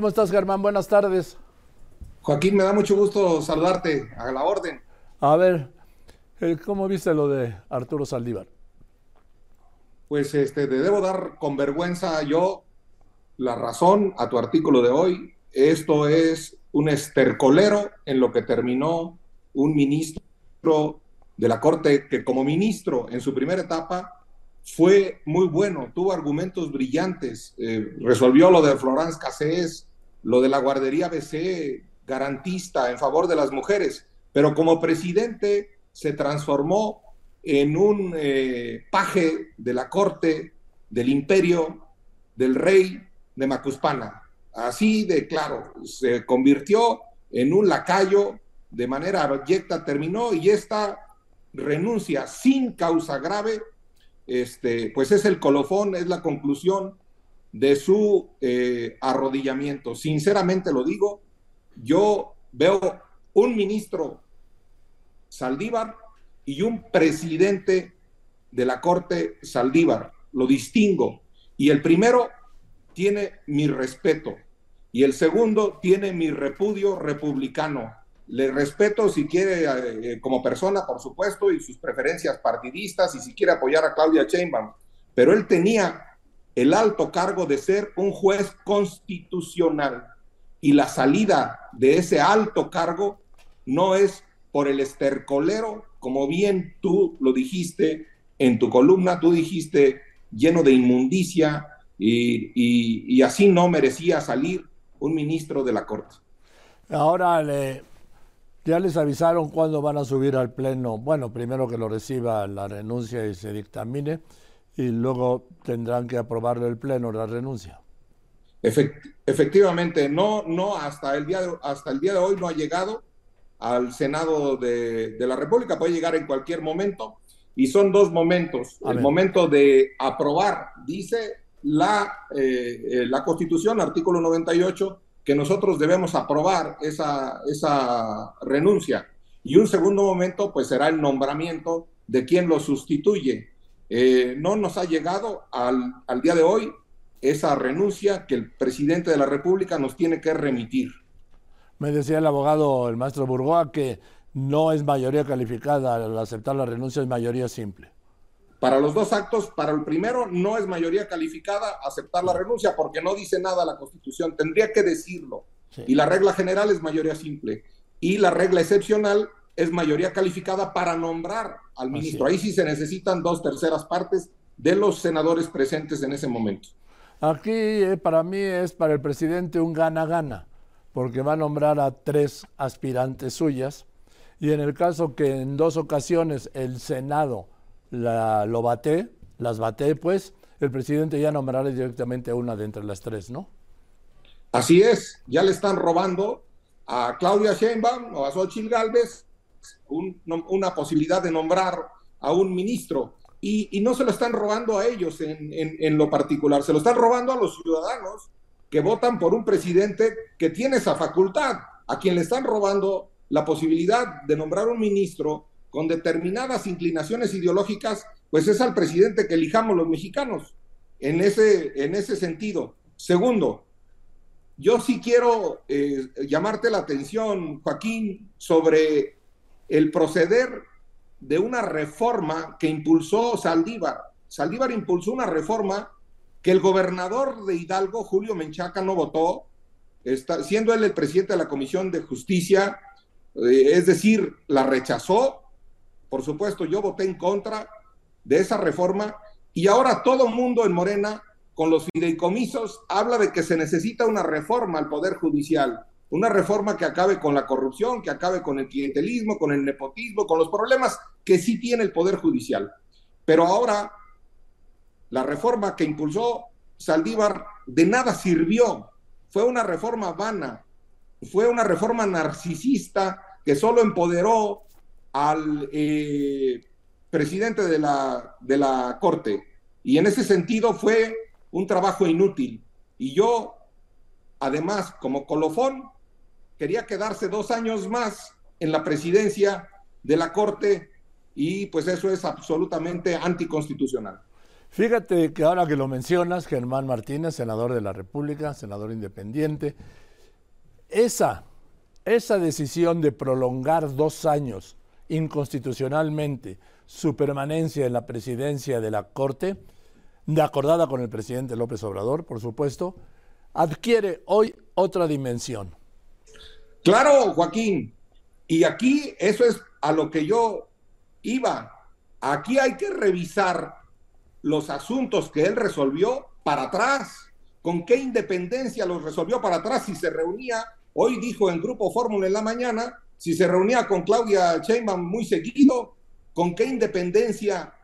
¿Cómo estás, Germán? Buenas tardes. Joaquín, me da mucho gusto saludarte a la orden. A ver, eh, ¿cómo viste lo de Arturo Saldívar? Pues este, te debo dar con vergüenza yo la razón a tu artículo de hoy. Esto es un estercolero en lo que terminó un ministro de la Corte que como ministro en su primera etapa fue muy bueno, tuvo argumentos brillantes, eh, resolvió lo de Florence Cassés, lo de la guardería BC, garantista en favor de las mujeres, pero como presidente se transformó en un eh, paje de la corte del imperio del rey de Macuspana. Así de claro, se convirtió en un lacayo de manera abyecta, terminó y esta renuncia sin causa grave, este, pues es el colofón, es la conclusión de su eh, arrodillamiento. Sinceramente lo digo, yo veo un ministro Saldívar y un presidente de la Corte Saldívar. Lo distingo. Y el primero tiene mi respeto y el segundo tiene mi repudio republicano. Le respeto si quiere eh, como persona, por supuesto, y sus preferencias partidistas y si quiere apoyar a Claudia Sheinbaum, pero él tenía el alto cargo de ser un juez constitucional y la salida de ese alto cargo no es por el estercolero, como bien tú lo dijiste en tu columna, tú dijiste lleno de inmundicia y, así no merecía salir un ministro de la Corte. Ahora ya les avisaron cuándo van a subir al Pleno. Bueno, primero que lo reciba la renuncia y se dictamine y luego tendrán que aprobarle el Pleno la renuncia efectivamente, no, no hasta el, día de, hasta el día de hoy no ha llegado al Senado de, la República, puede llegar en cualquier momento y son dos momentos. el momento de aprobar, dice la, eh, eh, la Constitución, artículo 98, que nosotros debemos aprobar esa, esa renuncia. Y un segundo momento, pues será el nombramiento de quien lo sustituye. Eh, no nos ha llegado al, al día de hoy esa renuncia que el presidente de la República nos tiene que remitir. Me decía el abogado, el maestro Burgoa, que no es mayoría calificada, al aceptar la renuncia es mayoría simple. Para los dos actos, para el primero no es mayoría calificada aceptar la renuncia porque no dice nada la Constitución, tendría que decirlo. Y la regla general es mayoría simple. Y la regla excepcional es mayoría calificada para nombrar al ministro. Ahí sí se necesitan dos terceras partes de los senadores presentes en ese momento. Aquí eh, para mí es para el presidente un gana-gana, porque va a nombrar a tres aspirantes suyas y en el caso que en dos ocasiones el Senado la, lo bate, las bate, pues el presidente ya nombrará directamente a una de entre las tres, ¿no? Así es, ya le están robando a Claudia Sheinbaum o a Xochitl Una posibilidad de nombrar a un ministro y, no se lo están robando a ellos en, lo particular, se lo están robando a los ciudadanos que votan por un presidente que tiene esa facultad, a quien le están robando la posibilidad de nombrar un ministro con determinadas inclinaciones ideológicas, pues es al presidente que elijamos los mexicanos en ese, en ese sentido. Segundo, yo sí quiero eh, llamarte la atención, Joaquín, sobre el proceder de una reforma que impulsó Saldívar. Saldívar impulsó una reforma que el gobernador de Hidalgo, Julio Menchaca, no votó, está, siendo él el presidente de la Comisión de Justicia, eh, es decir, la rechazó. Por supuesto, yo voté en contra de esa reforma y ahora todo mundo en Morena, con los fideicomisos, habla de que se necesita una reforma al Poder Judicial una reforma que acabe con la corrupción, que acabe con el clientelismo, con el nepotismo, con los problemas que sí tiene el Poder Judicial. Pero ahora la reforma que impulsó Saldívar de nada sirvió. Fue una reforma vana, fue una reforma narcisista que solo empoderó al eh, presidente de la, de la Corte. Y en ese sentido fue un trabajo inútil. Y yo, además, como colofón, quería quedarse dos años más en la presidencia de la Corte y pues eso es absolutamente anticonstitucional. Fíjate que ahora que lo mencionas, Germán Martínez, senador de la República, senador independiente, esa, esa decisión de prolongar dos años inconstitucionalmente su permanencia en la presidencia de la Corte, de acordada con el presidente López Obrador, por supuesto, adquiere hoy otra dimensión. Claro, Joaquín. Y aquí eso es a lo que yo iba. Aquí hay que revisar los asuntos que él resolvió para atrás. ¿Con qué independencia los resolvió para atrás? Si se reunía, hoy dijo en Grupo Fórmula en la mañana, si se reunía con Claudia Sheinbaum muy seguido, ¿con qué independencia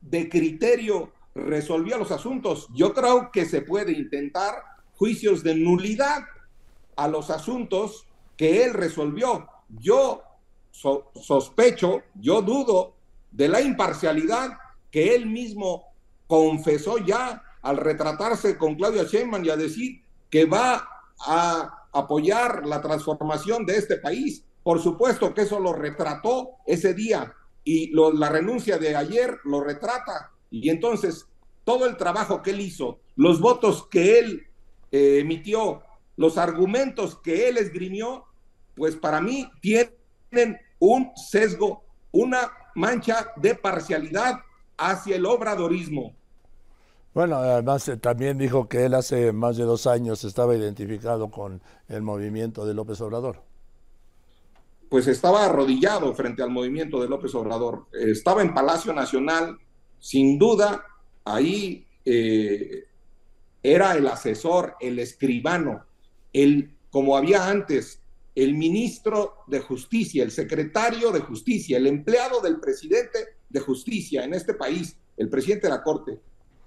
de criterio resolvía los asuntos? Yo creo que se puede intentar juicios de nulidad a los asuntos que él resolvió. Yo sospecho, yo dudo de la imparcialidad que él mismo confesó ya al retratarse con Claudia Sheinbaum y a decir que va a apoyar la transformación de este país. Por supuesto que eso lo retrató ese día y la renuncia de ayer lo retrata. Y entonces todo el trabajo que él hizo, los votos que él eh, emitió, los argumentos que él esgrimió, pues para mí tienen un sesgo, una mancha de parcialidad hacia el obradorismo. Bueno, además eh, también dijo que él hace más de dos años estaba identificado con el movimiento de López Obrador. Pues estaba arrodillado frente al movimiento de López Obrador. Estaba en Palacio Nacional, sin duda, ahí eh, era el asesor, el escribano, el, como había antes, el ministro de Justicia, el secretario de Justicia, el empleado del presidente de Justicia en este país, el presidente de la Corte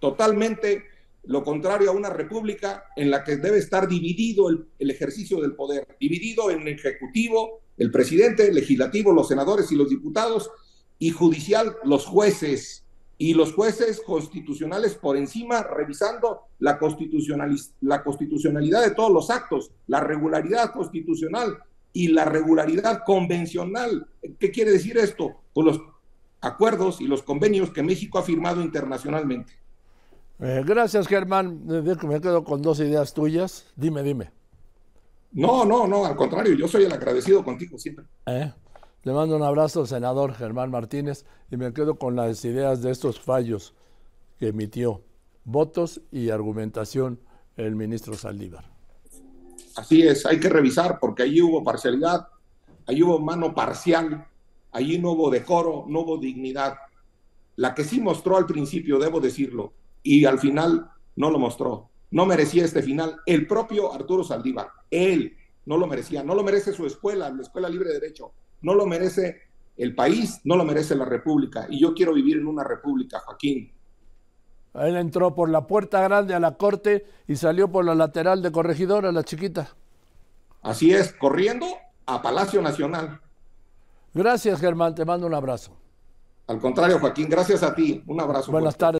totalmente lo contrario a una república en la que debe estar dividido el, ejercicio del poder, dividido en ejecutivo, el presidente, legislativo, los senadores y los diputados, y judicial, los jueces, y los jueces constitucionales por encima, revisando la, la constitucionalidad de todos los actos, la regularidad constitucional y la regularidad convencional. ¿Qué quiere decir esto? Con los acuerdos y los convenios que México ha firmado internacionalmente. Eh, gracias, Germán. Me quedo con dos ideas tuyas. Dime, dime. No, no, no, al contrario, yo soy el agradecido contigo siempre. Eh, le mando un abrazo, senador Germán Martínez, y me quedo con las ideas de estos fallos que emitió, votos y argumentación el ministro Saldívar. Así es, hay que revisar porque allí hubo parcialidad, allí hubo mano parcial, allí no hubo decoro, no hubo dignidad. La que sí mostró al principio, debo decirlo, y al final no lo mostró. No merecía este final. El propio Arturo Saldívar, él no lo merecía. No lo merece su escuela, la Escuela Libre de Derecho. No lo merece el país, no lo merece la República. Y yo quiero vivir en una República, Joaquín. Él entró por la puerta grande a la corte y salió por la lateral de corregidora, la chiquita. Así es, corriendo a Palacio Nacional. Gracias, Germán. Te mando un abrazo. Al contrario, Joaquín, gracias a ti. Un abrazo. Buenas tardes.